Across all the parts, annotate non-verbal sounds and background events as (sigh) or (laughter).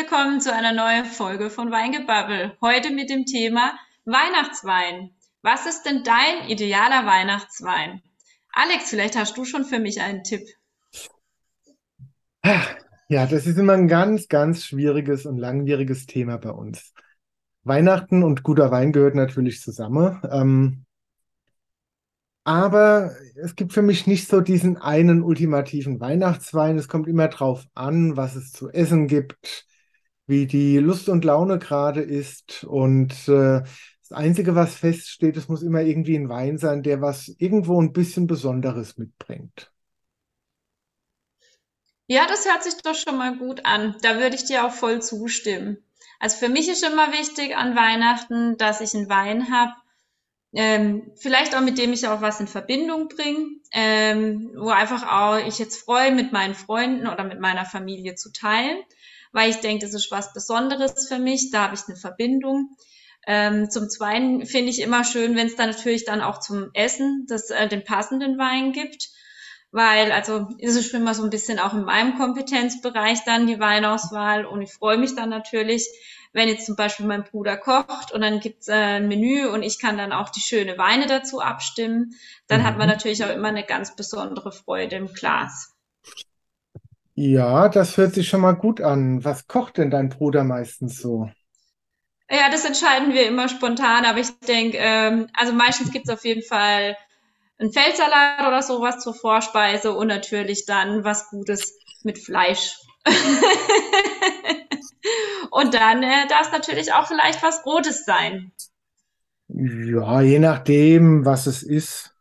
Willkommen zu einer neuen Folge von Weingebabbel. Heute mit dem Thema Weihnachtswein. Was ist denn dein idealer Weihnachtswein? Alex, vielleicht hast du schon für mich einen Tipp. Ja, das ist immer ein ganz, ganz schwieriges und langwieriges Thema bei uns. Weihnachten und guter Wein gehört natürlich zusammen. Ähm, aber es gibt für mich nicht so diesen einen ultimativen Weihnachtswein. Es kommt immer drauf an, was es zu essen gibt, wie die Lust und Laune gerade ist. Und äh, das Einzige, was feststeht, es muss immer irgendwie ein Wein sein, der was irgendwo ein bisschen Besonderes mitbringt. Ja, das hört sich doch schon mal gut an. Da würde ich dir auch voll zustimmen. Also für mich ist immer wichtig an Weihnachten, dass ich einen Wein habe, ähm, vielleicht auch mit dem ich auch was in Verbindung bringe, ähm, wo einfach auch ich jetzt freue, mit meinen Freunden oder mit meiner Familie zu teilen, weil ich denke, das ist was Besonderes für mich, da habe ich eine Verbindung. Ähm, zum Zweiten finde ich immer schön, wenn es dann natürlich dann auch zum Essen das, äh, den passenden Wein gibt, weil also ist es schon immer so ein bisschen auch in meinem Kompetenzbereich dann die Weinauswahl und ich freue mich dann natürlich, wenn jetzt zum Beispiel mein Bruder kocht und dann gibt's äh, ein Menü und ich kann dann auch die schöne Weine dazu abstimmen, dann mhm. hat man mhm. natürlich auch immer eine ganz besondere Freude im Glas. Ja, das hört sich schon mal gut an. Was kocht denn dein Bruder meistens so? Ja, das entscheiden wir immer spontan, aber ich denke, ähm, also meistens gibt's auf jeden Fall einen Feldsalat oder sowas zur Vorspeise und natürlich dann was Gutes mit Fleisch. (laughs) Und dann äh, darf es natürlich auch vielleicht was Rotes sein. Ja, je nachdem, was es ist,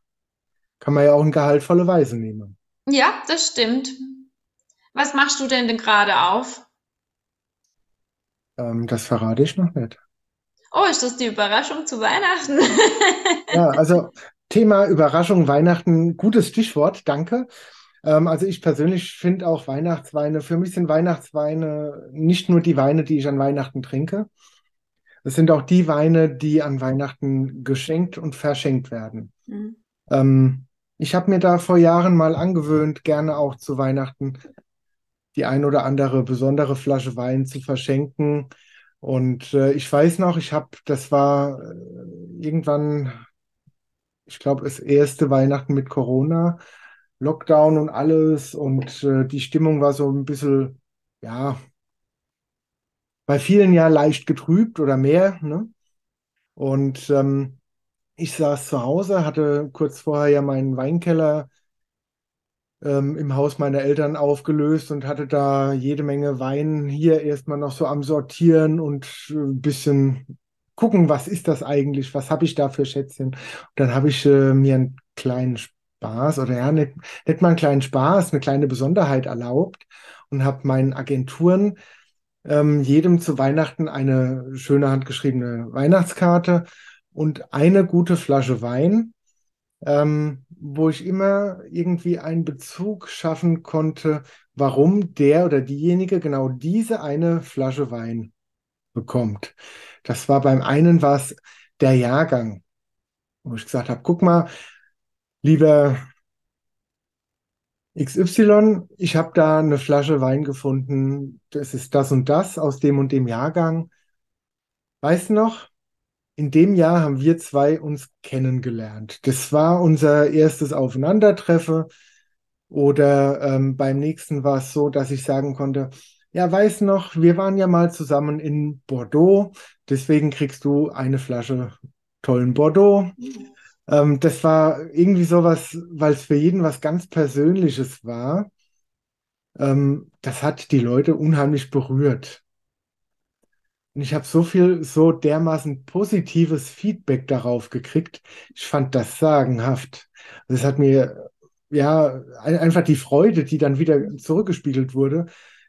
kann man ja auch eine gehaltvolle Weise nehmen. Ja, das stimmt. Was machst du denn denn gerade auf? Ähm, das verrate ich noch nicht. Oh, ist das die Überraschung zu Weihnachten? (laughs) ja, also Thema Überraschung Weihnachten, gutes Stichwort, danke. Ähm, also ich persönlich finde auch Weihnachtsweine, für mich sind Weihnachtsweine nicht nur die Weine, die ich an Weihnachten trinke. Es sind auch die Weine, die an Weihnachten geschenkt und verschenkt werden. Mhm. Ähm, ich habe mir da vor Jahren mal angewöhnt, gerne auch zu Weihnachten die ein oder andere besondere Flasche Wein zu verschenken. Und äh, ich weiß noch, ich habe, das war äh, irgendwann, ich glaube, das erste Weihnachten mit Corona. Lockdown und alles und äh, die Stimmung war so ein bisschen, ja, bei vielen ja leicht getrübt oder mehr. Ne? Und ähm, ich saß zu Hause, hatte kurz vorher ja meinen Weinkeller ähm, im Haus meiner Eltern aufgelöst und hatte da jede Menge Wein hier erstmal noch so am Sortieren und äh, ein bisschen gucken, was ist das eigentlich, was habe ich da für Schätzchen. Und dann habe ich äh, mir einen kleinen Spaß oder ja, nicht, nicht mal einen kleinen Spaß, eine kleine Besonderheit erlaubt und habe meinen Agenturen ähm, jedem zu Weihnachten eine schöne handgeschriebene Weihnachtskarte und eine gute Flasche Wein, ähm, wo ich immer irgendwie einen Bezug schaffen konnte, warum der oder diejenige genau diese eine Flasche Wein bekommt. Das war beim einen was der Jahrgang, wo ich gesagt habe, guck mal, Lieber XY, ich habe da eine Flasche Wein gefunden, das ist das und das aus dem und dem Jahrgang. Weißt du noch, in dem Jahr haben wir zwei uns kennengelernt. Das war unser erstes Aufeinandertreffen. Oder ähm, beim nächsten war es so, dass ich sagen konnte, ja, weiß noch, wir waren ja mal zusammen in Bordeaux, deswegen kriegst du eine Flasche tollen Bordeaux. Ähm, das war irgendwie sowas, weil es für jeden was ganz Persönliches war. Ähm, das hat die Leute unheimlich berührt. Und ich habe so viel, so dermaßen positives Feedback darauf gekriegt. Ich fand das sagenhaft. Das hat mir, ja, einfach die Freude, die dann wieder zurückgespiegelt wurde.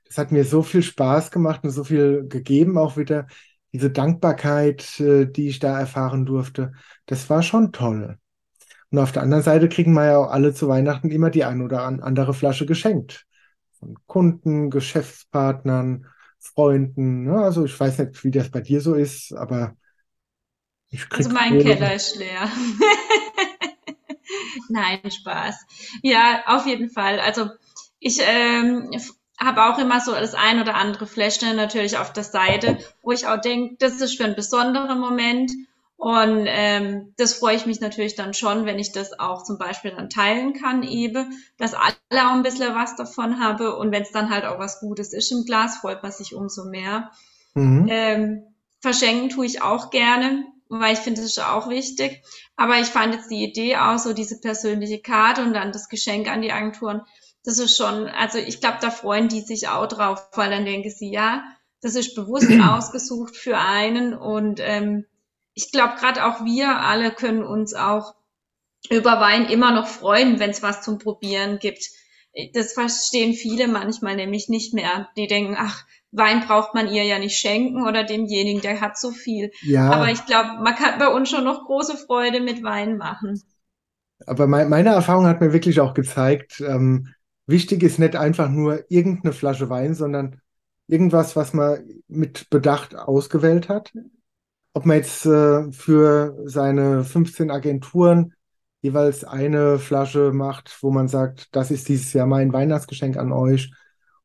Das hat mir so viel Spaß gemacht und so viel gegeben auch wieder diese Dankbarkeit, äh, die ich da erfahren durfte, das war schon toll. Und auf der anderen Seite kriegen wir ja auch alle zu Weihnachten immer die ein oder andere Flasche geschenkt. Von Kunden, Geschäftspartnern, Freunden. Ne? Also ich weiß nicht, wie das bei dir so ist, aber ich krieg Also mein Keller ist leer. (laughs) Nein, Spaß. Ja, auf jeden Fall. Also ich ähm, habe auch immer so das ein oder andere Fläschchen natürlich auf der Seite, wo ich auch denke, das ist für einen besonderen Moment. Und ähm, das freue ich mich natürlich dann schon, wenn ich das auch zum Beispiel dann teilen kann, eben, dass alle auch ein bisschen was davon habe. Und wenn es dann halt auch was Gutes ist im Glas, freut man sich umso mehr. Mhm. Ähm, verschenken tue ich auch gerne, weil ich finde, das ist auch wichtig. Aber ich fand jetzt die Idee auch so, diese persönliche Karte und dann das Geschenk an die Agenturen, das ist schon, also ich glaube, da freuen die sich auch drauf, weil dann denken sie, ja, das ist bewusst (clears throat) ausgesucht für einen und ähm, ich glaube, gerade auch wir alle können uns auch über Wein immer noch freuen, wenn es was zum Probieren gibt. Das verstehen viele manchmal nämlich nicht mehr. Die denken, ach, Wein braucht man ihr ja nicht schenken oder demjenigen, der hat so viel. Ja. Aber ich glaube, man kann bei uns schon noch große Freude mit Wein machen. Aber mein, meine Erfahrung hat mir wirklich auch gezeigt, ähm, wichtig ist nicht einfach nur irgendeine Flasche Wein, sondern irgendwas, was man mit Bedacht ausgewählt hat. Ob man jetzt äh, für seine 15 Agenturen jeweils eine Flasche macht, wo man sagt, das ist dieses Jahr mein Weihnachtsgeschenk an euch,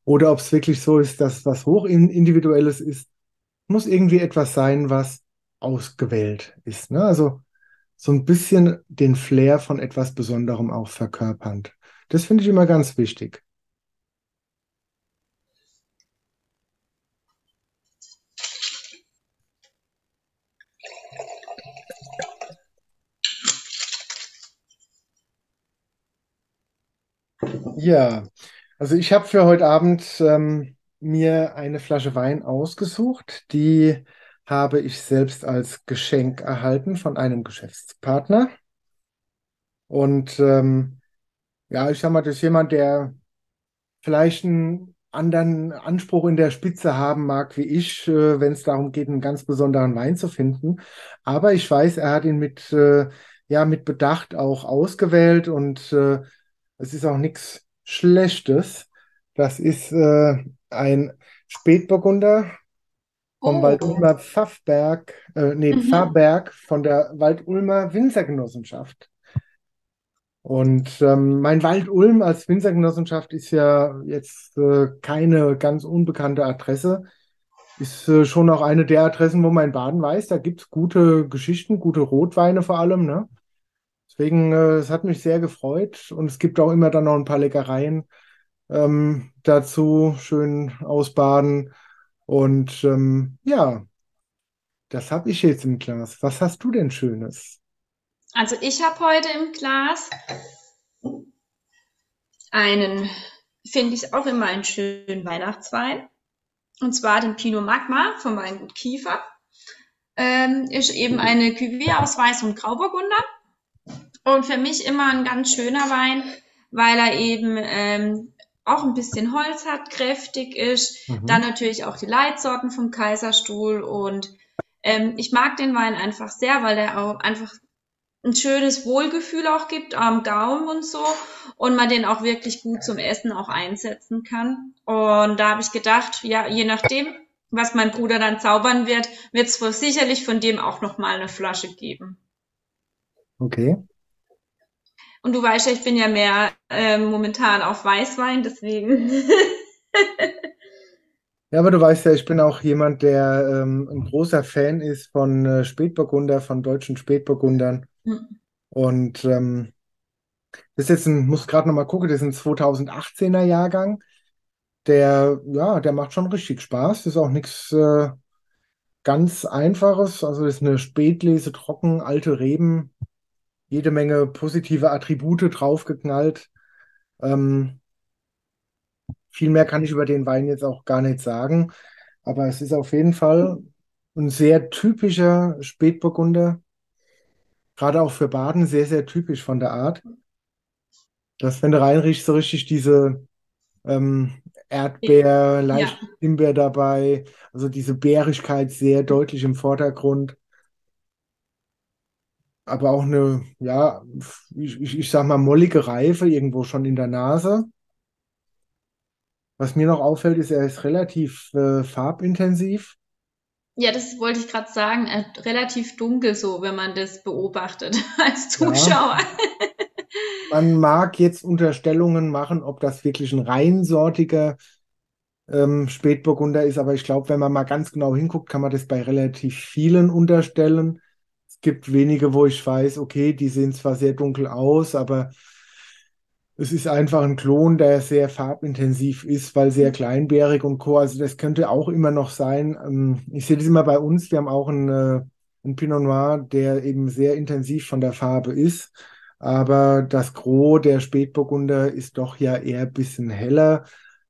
oder ob es wirklich so ist, dass was hochindividuelles ist, muss irgendwie etwas sein, was ausgewählt ist. Ne? Also so ein bisschen den Flair von etwas Besonderem auch verkörpernd. Das finde ich immer ganz wichtig. Ja, also ich habe für heute Abend ähm, mir eine Flasche Wein ausgesucht. Die habe ich selbst als Geschenk erhalten von einem Geschäftspartner. Und ähm, ja, ich sag mal, das ist jemand, der vielleicht einen anderen Anspruch in der Spitze haben mag wie ich, äh, wenn es darum geht, einen ganz besonderen Wein zu finden. Aber ich weiß, er hat ihn mit, äh, ja, mit Bedacht auch ausgewählt und äh, es ist auch nichts Schlechtes. Das ist äh, ein Spätburgunder vom oh. Waldulmer Pfaffberg, äh, nee, mhm. Pfarrberg von der Waldulmer Winzergenossenschaft. Und ähm, mein Wald Ulm als Winzergenossenschaft ist ja jetzt äh, keine ganz unbekannte Adresse. Ist äh, schon auch eine der Adressen, wo mein Baden weiß, da gibt es gute Geschichten, gute Rotweine vor allem. Ne? Deswegen, äh, es hat mich sehr gefreut und es gibt auch immer dann noch ein paar Leckereien ähm, dazu, schön ausbaden. Und ähm, ja, das habe ich jetzt im Glas. Was hast du denn Schönes? Also ich habe heute im Glas einen, finde ich auch immer einen schönen Weihnachtswein. Und zwar den Pinot Magma vom Weingut Kiefer. Ähm, ist eben eine Cuvée aus Weiß und Grauburgunder. Und für mich immer ein ganz schöner Wein, weil er eben ähm, auch ein bisschen Holz hat, kräftig ist. Mhm. Dann natürlich auch die Leitsorten vom Kaiserstuhl. Und ähm, ich mag den Wein einfach sehr, weil er auch einfach ein schönes Wohlgefühl auch gibt am Gaumen und so und man den auch wirklich gut zum Essen auch einsetzen kann. Und da habe ich gedacht, ja, je nachdem, was mein Bruder dann zaubern wird, wird es wohl sicherlich von dem auch noch mal eine Flasche geben. Okay. Und du weißt ja, ich bin ja mehr äh, momentan auf Weißwein, deswegen. (laughs) Ja, aber du weißt ja, ich bin auch jemand, der ähm, ein großer Fan ist von äh, Spätburgunder, von deutschen Spätburgundern. Mhm. Und ähm, das ist jetzt ein, muss gerade nochmal gucken, das ist ein 2018er Jahrgang. Der, ja, der macht schon richtig Spaß. Das ist auch nichts äh, ganz Einfaches. Also das ist eine Spätlese, trocken, alte Reben, jede Menge positive Attribute draufgeknallt. Ähm, viel mehr kann ich über den Wein jetzt auch gar nicht sagen. Aber es ist auf jeden Fall ein sehr typischer Spätburgunder gerade auch für Baden sehr, sehr typisch von der Art. Dass, wenn du reinriechst, so richtig diese ähm, Erdbeer, leicht ja. Himbeer dabei, also diese Bärigkeit sehr deutlich im Vordergrund. Aber auch eine, ja, ich, ich, sag mal, mollige Reife irgendwo schon in der Nase. Was mir noch auffällt, ist, er ist relativ äh, farbintensiv. Ja, das wollte ich gerade sagen. Äh, relativ dunkel so, wenn man das beobachtet (laughs) als Zuschauer. Ja. (laughs) Man mag jetzt Unterstellungen machen, ob das wirklich ein reinsortiger ähm, Spätburgunder ist, aber ich glaube, wenn man mal ganz genau hinguckt, kann man das bei relativ vielen unterstellen. Es gibt wenige, wo ich weiß, okay, die sehen zwar sehr dunkel aus, aber es ist einfach ein Klon, der sehr farbintensiv ist, weil sehr kleinbärig und Co. Also das könnte auch immer noch sein. Ähm, ich sehe das immer bei uns. Wir haben auch einen, äh, einen Pinot Noir, der eben sehr intensiv von der Farbe ist. Aber das Gros der Spätburgunder ist doch ja eher ein bisschen heller.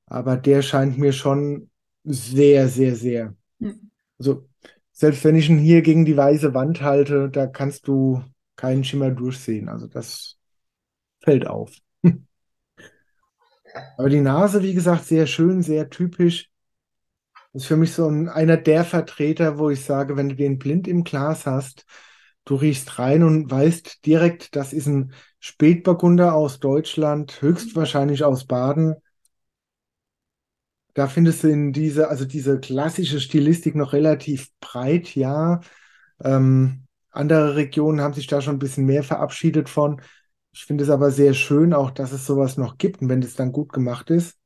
Aber der scheint mir schon sehr, sehr, sehr. Hm. Also selbst wenn ich ihn hier gegen die weiße Wand halte, da kannst du keinen Schimmer durchsehen. Also das fällt auf. (laughs) Aber die Nase, wie gesagt, sehr schön, sehr typisch. Das ist für mich so ein, einer der Vertreter, wo ich sage, wenn du den blind im Glas hast, du riechst rein und weißt direkt, das ist ein Spätburgunder aus Deutschland, höchstwahrscheinlich aus Baden. Da findest du in diese, also diese klassische Stilistik noch relativ breit, ja. Ähm, andere Regionen haben sich da schon ein bisschen mehr verabschiedet von. Ich finde es aber sehr schön auch, dass es sowas noch gibt und wenn es dann gut gemacht ist.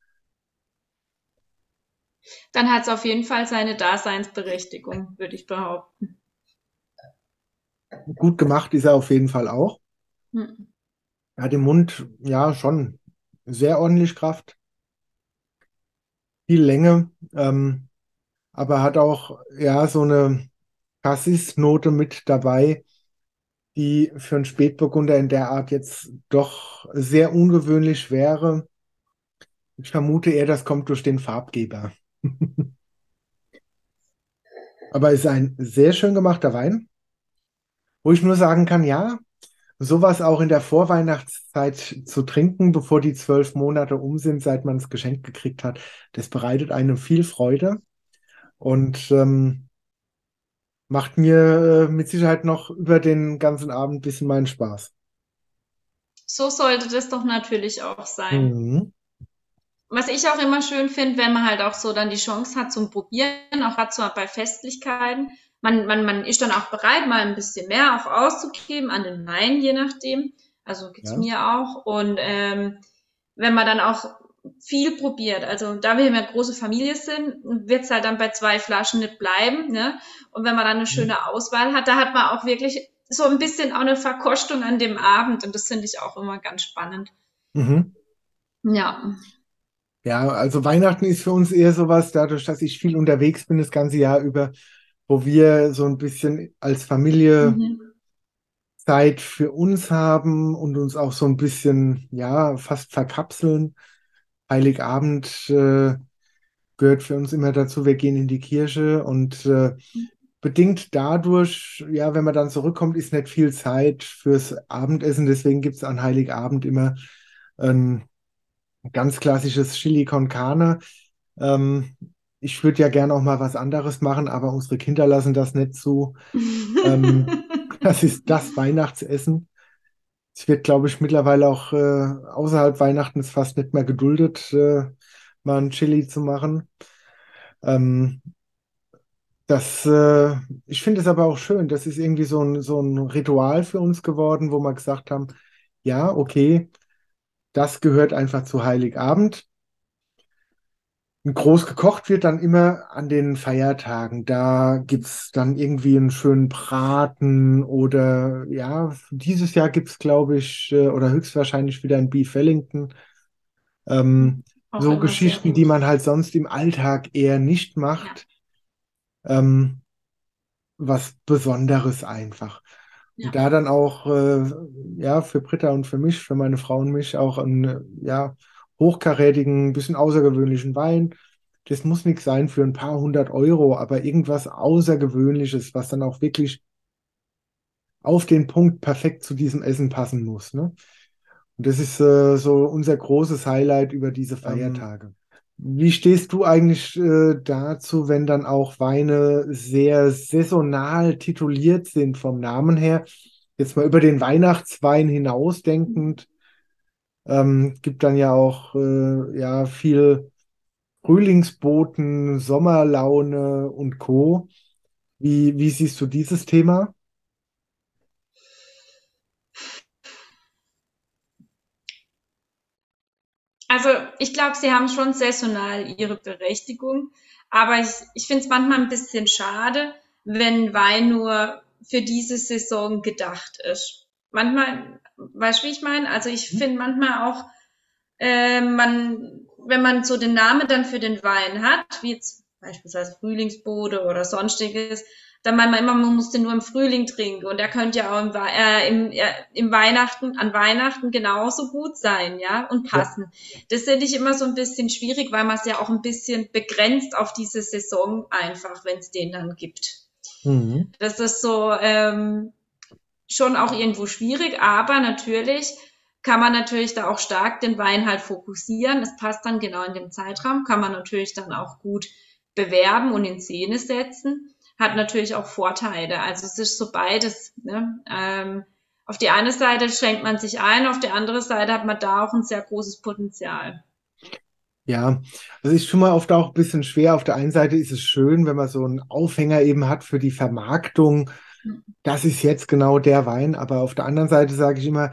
Dann hat es auf jeden Fall seine Daseinsberechtigung, würde ich behaupten. Gut gemacht ist er auf jeden Fall auch. Hm. Er hat im Mund ja schon sehr ordentlich Kraft, viel Länge, ähm, aber hat auch ja so eine Cassis-Note mit dabei, die für einen Spätburgunder in der Art jetzt doch sehr ungewöhnlich wäre. Ich vermute eher, das kommt durch den Farbgeber. (laughs) Aber ist ein sehr schön gemachter Wein, wo ich nur sagen kann, ja, sowas auch in der Vorweihnachtszeit zu trinken, bevor die zwölf Monate um sind, seit man es geschenkt gekriegt hat, das bereitet einem viel Freude und ähm, macht mir äh, mit Sicherheit noch über den ganzen Abend ein bisschen meinen Spaß. So sollte das doch natürlich auch sein. Mhm. Was ich auch immer schön finde, wenn man halt auch so dann die Chance hat zum Probieren, auch gerade so bei Festlichkeiten. Man, man, man ist dann auch bereit, mal ein bisschen mehr auch auszugeben an den Wein, je nachdem. Also geht's Ja. mir auch. Und ähm, wenn man dann auch viel probiert, also da wir eine große Familie sind, wird's halt dann bei zwei Flaschen nicht bleiben. Ne? Und wenn man dann eine schöne Auswahl hat, da hat man auch wirklich so ein bisschen auch eine Verkostung an dem Abend. Und das finde ich auch immer ganz spannend. Mhm. Ja. Ja, also Weihnachten ist für uns eher sowas, dadurch, dass ich viel unterwegs bin das ganze Jahr über, wo wir so ein bisschen als Familie Mhm. Zeit für uns haben und uns auch so ein bisschen, ja, fast verkapseln. Heiligabend äh, gehört für uns immer dazu, wir gehen in die Kirche und äh, bedingt dadurch, ja, wenn man dann zurückkommt, ist nicht viel Zeit fürs Abendessen. Deswegen gibt es an Heiligabend immer ein ganz klassisches Chili con Carne. Ähm, ich würde ja gerne auch mal was anderes machen, aber unsere Kinder lassen das nicht zu. Ähm, (laughs) das ist das Weihnachtsessen. Es wird, glaube ich, mittlerweile auch äh, außerhalb Weihnachten ist fast nicht mehr geduldet, äh, mal ein Chili zu machen. Ähm, das, äh, ich finde es aber auch schön. Das ist irgendwie so ein, so ein Ritual für uns geworden, wo wir gesagt haben, ja, okay, das gehört einfach zu Heiligabend. Groß gekocht wird dann immer an den Feiertagen. Da gibt's dann irgendwie einen schönen Braten oder ja, dieses Jahr gibt's, glaube ich, äh, oder höchstwahrscheinlich wieder ein Beef Wellington. Ähm, so Geschichten, die man halt sonst im Alltag eher nicht Ja. macht. Ähm, was Besonderes einfach. Ja. Und da dann auch, äh, ja, für Britta und für mich, für meine Frau und mich auch äh, ja, hochkarätigen, bisschen außergewöhnlichen Wein. Das muss nichts sein für ein paar hundert Euro, aber irgendwas Außergewöhnliches, was dann auch wirklich auf den Punkt perfekt zu diesem Essen passen muss, ne? Und das ist äh, so unser großes Highlight über diese Ähm, Feiertage. Wie stehst du eigentlich äh, dazu, wenn dann auch Weine sehr saisonal tituliert sind vom Namen her? Jetzt mal über den Weihnachtswein hinausdenkend, ähm, gibt dann ja auch äh, ja viel Frühlingsboten, Sommerlaune und Co. Wie, wie siehst du dieses Thema? Also ich glaube, sie haben schon saisonal ihre Berechtigung, aber ich, ich finde es manchmal ein bisschen schade, wenn Wein nur für diese Saison gedacht ist. Manchmal, weißt du, wie ich meine? Also ich mhm. finde manchmal auch, äh, man, wenn man so den Namen dann für den Wein hat, wie jetzt beispielsweise Frühlingsbode oder sonstiges, dann meint man immer, man muss den nur im Frühling trinken und er könnte ja auch im, äh, im, äh, im Weihnachten, an Weihnachten genauso gut sein, ja, und passen. Ja. Das finde ich immer so ein bisschen schwierig, weil man es ja auch ein bisschen begrenzt auf diese Saison einfach, wenn es den dann gibt. Mhm. Das ist so ähm, schon auch irgendwo schwierig, aber natürlich kann man natürlich da auch stark den Wein halt fokussieren. Es passt dann genau in dem Zeitraum, kann man natürlich dann auch gut bewerben und in Szene setzen hat natürlich auch Vorteile. Also es ist so beides. Ne? Ähm, auf die eine Seite schränkt man sich ein, auf die andere Seite hat man da auch ein sehr großes Potenzial. Ja, also ist schon mal oft auch ein bisschen schwer. Auf der einen Seite ist es schön, wenn man so einen Aufhänger eben hat für die Vermarktung. Das ist jetzt genau der Wein. Aber auf der anderen Seite sage ich immer,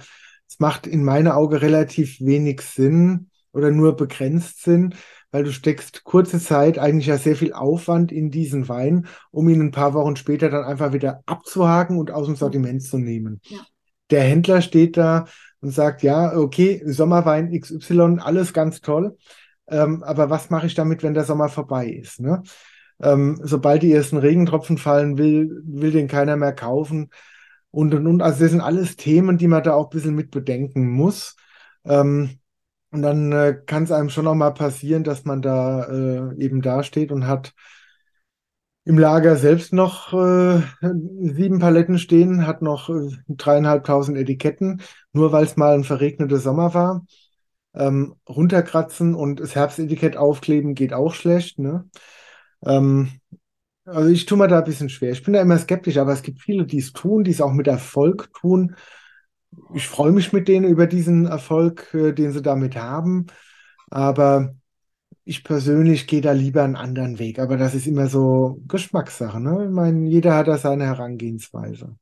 es macht in meinen Augen relativ wenig Sinn oder nur begrenzt Sinn, weil du steckst kurze Zeit eigentlich ja sehr viel Aufwand in diesen Wein, um ihn ein paar Wochen später dann einfach wieder abzuhaken und aus dem Sortiment zu nehmen. Ja. Der Händler steht da und sagt, ja, okay, Sommerwein XY, alles ganz toll. Ähm, aber was mache ich damit, wenn der Sommer vorbei ist? Ne? Ähm, sobald die ersten Regentropfen fallen, will, will den keiner mehr kaufen. Und, und, und. Also das sind alles Themen, die man da auch ein bisschen mit bedenken muss. Ähm, und dann äh, kann es einem schon noch mal passieren, dass man da äh, eben dasteht und hat im Lager selbst noch äh, sieben Paletten stehen, hat noch äh, dreieinhalbtausend Etiketten, nur weil es mal ein verregneter Sommer war. Ähm, runterkratzen und das Herbstetikett aufkleben geht auch schlecht. Ne? Ähm, also ich tue mir da ein bisschen schwer. Ich bin da immer skeptisch, aber es gibt viele, die es tun, die es auch mit Erfolg tun ich freue mich mit denen über diesen Erfolg, äh, den sie damit haben. Aber ich persönlich gehe da lieber einen anderen Weg. Aber das ist immer so Geschmackssache. Ne? Ich meine, jeder hat da seine Herangehensweise.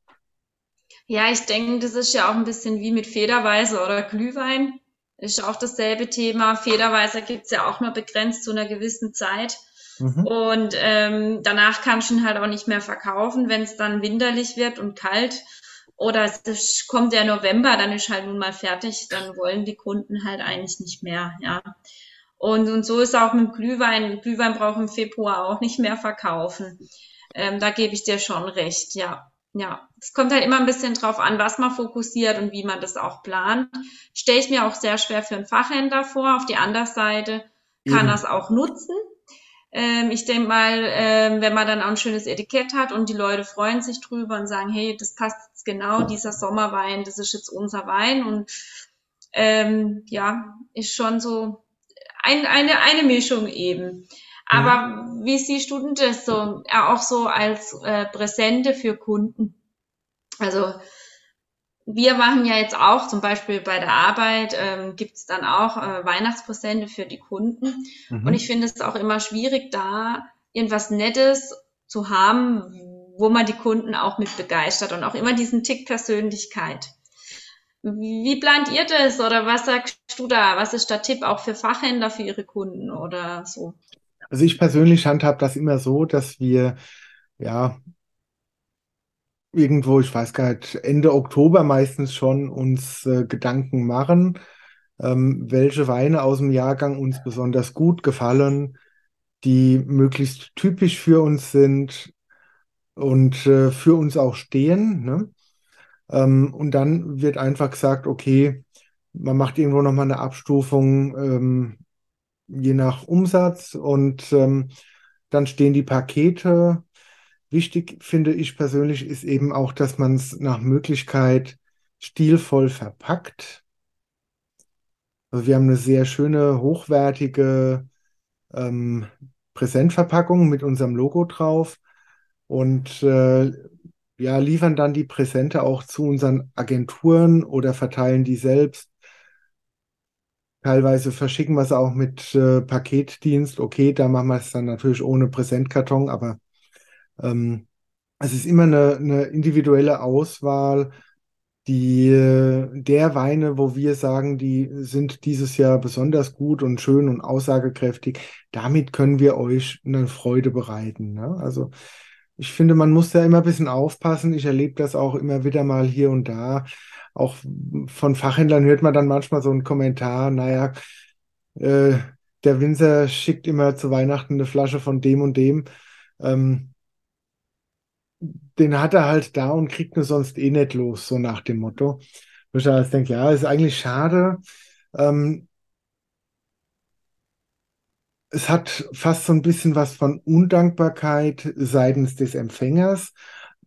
Ja, ich denke, das ist ja auch ein bisschen wie mit Federweise oder Glühwein. Ist auch dasselbe Thema. Federweise gibt es ja auch nur begrenzt zu einer gewissen Zeit. Mhm. Und ähm, danach kannst du ihn halt auch nicht mehr verkaufen, wenn es dann winterlich wird und kalt. Oder es kommt der November, dann ist halt nun mal fertig, dann wollen die Kunden halt eigentlich nicht mehr, ja. Und, und so ist auch mit Glühwein. Glühwein braucht im Februar auch nicht mehr verkaufen. Ähm, da gebe ich dir schon recht, ja. Ja, es kommt halt immer ein bisschen drauf an, was man fokussiert und wie man das auch plant. Stelle ich mir auch sehr schwer für einen Fachhändler vor. Auf die andere Seite kann er es auch nutzen. Ähm, ich denke mal, ähm, wenn man dann auch ein schönes Etikett hat und die Leute freuen sich drüber und sagen, hey, das passt jetzt genau, dieser Sommerwein, das ist jetzt unser Wein und ähm, ja, ist schon so ein, eine, eine Mischung eben. Aber ja. wie siehst du denn das so, auch so als äh, Präsente für Kunden? Also wir machen ja jetzt auch, zum Beispiel bei der Arbeit, ähm, gibt es dann auch äh, Weihnachtspräsente für die Kunden. Mhm. Und ich finde es auch immer schwierig, da irgendwas Nettes zu haben, wo man die Kunden auch mit begeistert und auch immer diesen Tick Persönlichkeit. Wie plant ihr das oder was sagst du da? Was ist der Tipp auch für Fachhändler für ihre Kunden oder so? Also ich persönlich handhabe das immer so, dass wir ja irgendwo, ich weiß gar nicht, Ende Oktober meistens schon uns äh, Gedanken machen, ähm, welche Weine aus dem Jahrgang uns besonders gut gefallen, die möglichst typisch für uns sind und äh, für uns auch stehen. Ne? Ähm, und dann wird einfach gesagt, okay, man macht irgendwo nochmal eine Abstufung, ähm, je nach Umsatz und ähm, dann stehen die Pakete Wichtig finde ich persönlich ist eben auch, dass man es nach Möglichkeit stilvoll verpackt. Also wir haben eine sehr schöne, hochwertige ähm, Präsentverpackung mit unserem Logo drauf und äh, ja, liefern dann die Präsente auch zu unseren Agenturen oder verteilen die selbst. Teilweise verschicken wir es auch mit äh, Paketdienst. Okay, da machen wir es dann natürlich ohne Präsentkarton, aber ähm, es ist immer eine, eine individuelle Auswahl die, äh, der Weine, wo wir sagen, die sind dieses Jahr besonders gut und schön und aussagekräftig, damit können wir euch eine Freude bereiten. Ne? Also ich finde, man muss da immer ein bisschen aufpassen. Ich erlebe das auch immer wieder mal hier und da. Auch von Fachhändlern hört man dann manchmal so einen Kommentar, naja, äh, der Winzer schickt immer zu Weihnachten eine Flasche von dem und dem. Ähm, den hat er halt da und kriegt ihn sonst eh nicht los, so nach dem Motto. Wo ich halt denke, ja, ist eigentlich schade. Ähm, es hat fast so ein bisschen was von Undankbarkeit seitens des Empfängers,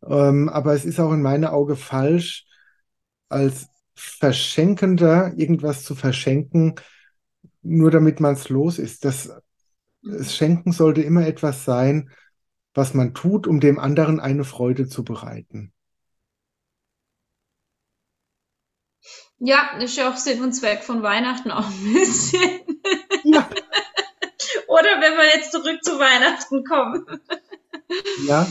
ähm, aber es ist auch in meinen Augen falsch, als Verschenkender irgendwas zu verschenken, nur damit man es los ist. Das, das Schenken sollte immer etwas sein, was man tut, um dem anderen eine Freude zu bereiten. Ja, ist ja auch Sinn und Zweck von Weihnachten auch ein bisschen. Ja. (laughs) Oder wenn wir jetzt zurück zu Weihnachten kommen. Ja.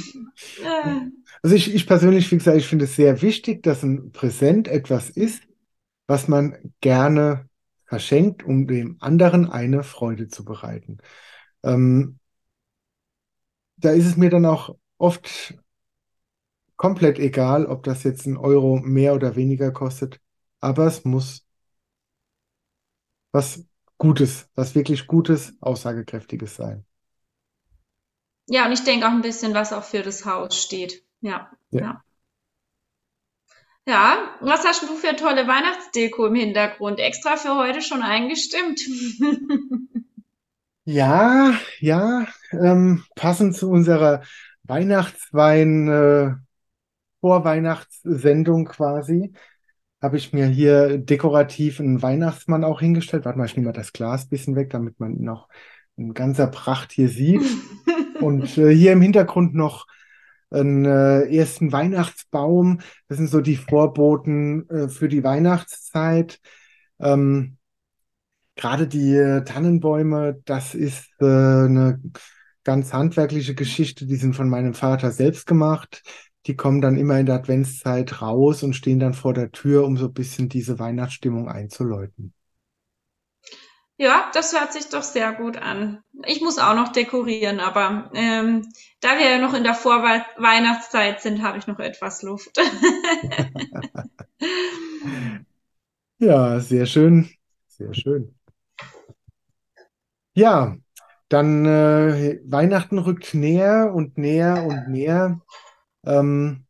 Also ich, ich persönlich, wie gesagt, ich finde es sehr wichtig, dass ein Präsent etwas ist, was man gerne verschenkt, um dem anderen eine Freude zu bereiten. Ähm, da ist es mir dann auch oft komplett egal, ob das jetzt ein Euro mehr oder weniger kostet, aber es muss was Gutes, was wirklich Gutes, Aussagekräftiges sein. Ja, und ich denke auch ein bisschen, was auch für das Haus steht. Ja, ja. ja. Ja, was hast du für tolle Weihnachtsdeko im Hintergrund? Extra für heute schon eingestimmt. (laughs) Ja, ja, ähm, passend zu unserer Weihnachtswein, äh, Vorweihnachtssendung quasi, habe ich mir hier dekorativ einen Weihnachtsmann auch hingestellt. Warte mal, ich nehme mal das Glas ein bisschen weg, damit man ihn noch in ganzer Pracht hier sieht. (laughs) Und äh, hier im Hintergrund noch einen äh, ersten Weihnachtsbaum. Das sind so die Vorboten äh, für die Weihnachtszeit. Ähm, Gerade die äh, Tannenbäume, das ist äh, eine ganz handwerkliche Geschichte. Die sind von meinem Vater selbst gemacht. Die kommen dann immer in der Adventszeit raus und stehen dann vor der Tür, um so ein bisschen diese Weihnachtsstimmung einzuläuten. Ja, das hört sich doch sehr gut an. Ich muss auch noch dekorieren, aber ähm, da wir ja noch in der Vorweihnachtszeit sind, habe ich noch etwas Luft. (laughs) ja, sehr schön, sehr schön. Ja, dann äh, Weihnachten rückt näher und näher und näher. Ähm,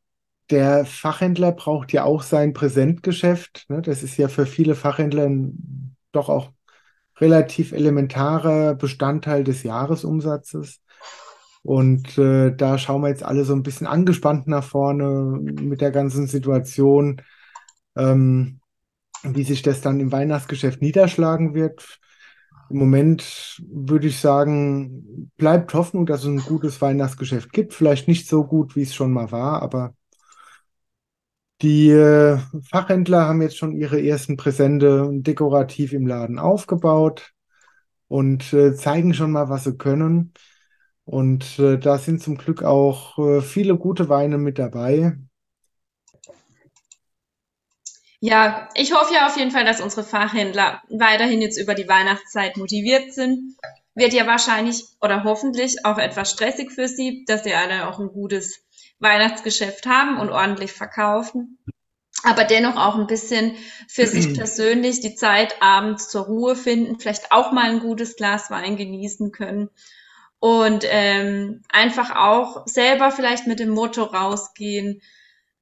der Fachhändler braucht ja auch sein Präsentgeschäft. Ne? Das ist ja für viele Fachhändler doch auch relativ elementarer Bestandteil des Jahresumsatzes. Und äh, da schauen wir jetzt alle so ein bisschen angespannt nach vorne mit der ganzen Situation, ähm, wie sich das dann im Weihnachtsgeschäft niederschlagen wird. Im Moment würde ich sagen, bleibt Hoffnung, dass es ein gutes Weihnachtsgeschäft gibt. Vielleicht nicht so gut, wie es schon mal war, aber die äh, Fachhändler haben jetzt schon ihre ersten Präsente dekorativ im Laden aufgebaut und äh, zeigen schon mal, was sie können. Und äh, da sind zum Glück auch äh, viele gute Weine mit dabei. Ja, ich hoffe ja auf jeden Fall, dass unsere Fachhändler weiterhin jetzt über die Weihnachtszeit motiviert sind. Wird ja wahrscheinlich oder hoffentlich auch etwas stressig für sie, dass sie alle auch ein gutes Weihnachtsgeschäft haben und ordentlich verkaufen. Aber dennoch auch ein bisschen für sich (clears throat) persönlich die Zeit abends zur Ruhe finden, vielleicht auch mal ein gutes Glas Wein genießen können und ähm, einfach auch selber vielleicht mit dem Motto rausgehen,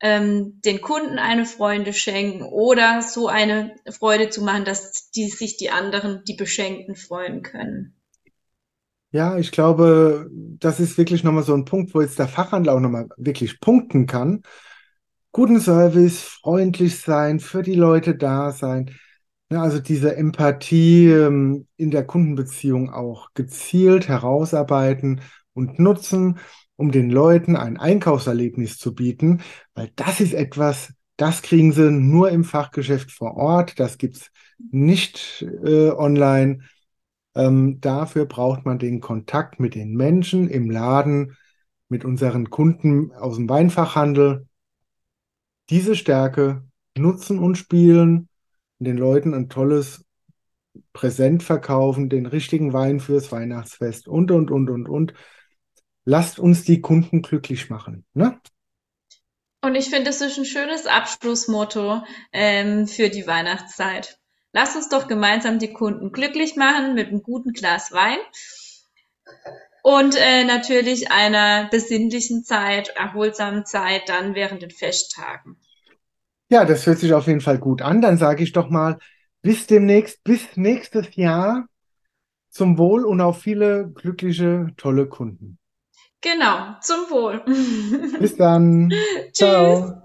ähm, den Kunden eine Freude schenken oder so eine Freude zu machen, dass die sich die anderen, die Beschenkten freuen können. Ja, ich glaube, das ist wirklich nochmal so ein Punkt, wo jetzt der Fachhandel auch nochmal wirklich punkten kann. Guten Service, freundlich sein, für die Leute da sein. Ja, also diese Empathie ähm, in der Kundenbeziehung auch gezielt herausarbeiten und nutzen, um den Leuten ein Einkaufserlebnis zu bieten, weil das ist etwas, das kriegen sie nur im Fachgeschäft vor Ort, das gibt's nicht äh, online. Ähm, dafür braucht man den Kontakt mit den Menschen im Laden, mit unseren Kunden aus dem Weinfachhandel. Diese Stärke nutzen und spielen, den Leuten ein tolles Präsent verkaufen, den richtigen Wein fürs Weihnachtsfest und, und, und, und, und. Lasst uns die Kunden glücklich machen. Ne? Und ich finde, das ist ein schönes Abschlussmotto ähm, für die Weihnachtszeit. Lasst uns doch gemeinsam die Kunden glücklich machen mit einem guten Glas Wein und äh, natürlich einer besinnlichen Zeit, erholsamen Zeit dann während den Festtagen. Ja, das hört sich auf jeden Fall gut an. Dann sage ich doch mal, bis demnächst, bis nächstes Jahr zum Wohl und auf viele glückliche, tolle Kunden. Genau, zum Wohl. Bis dann. (laughs) Ciao.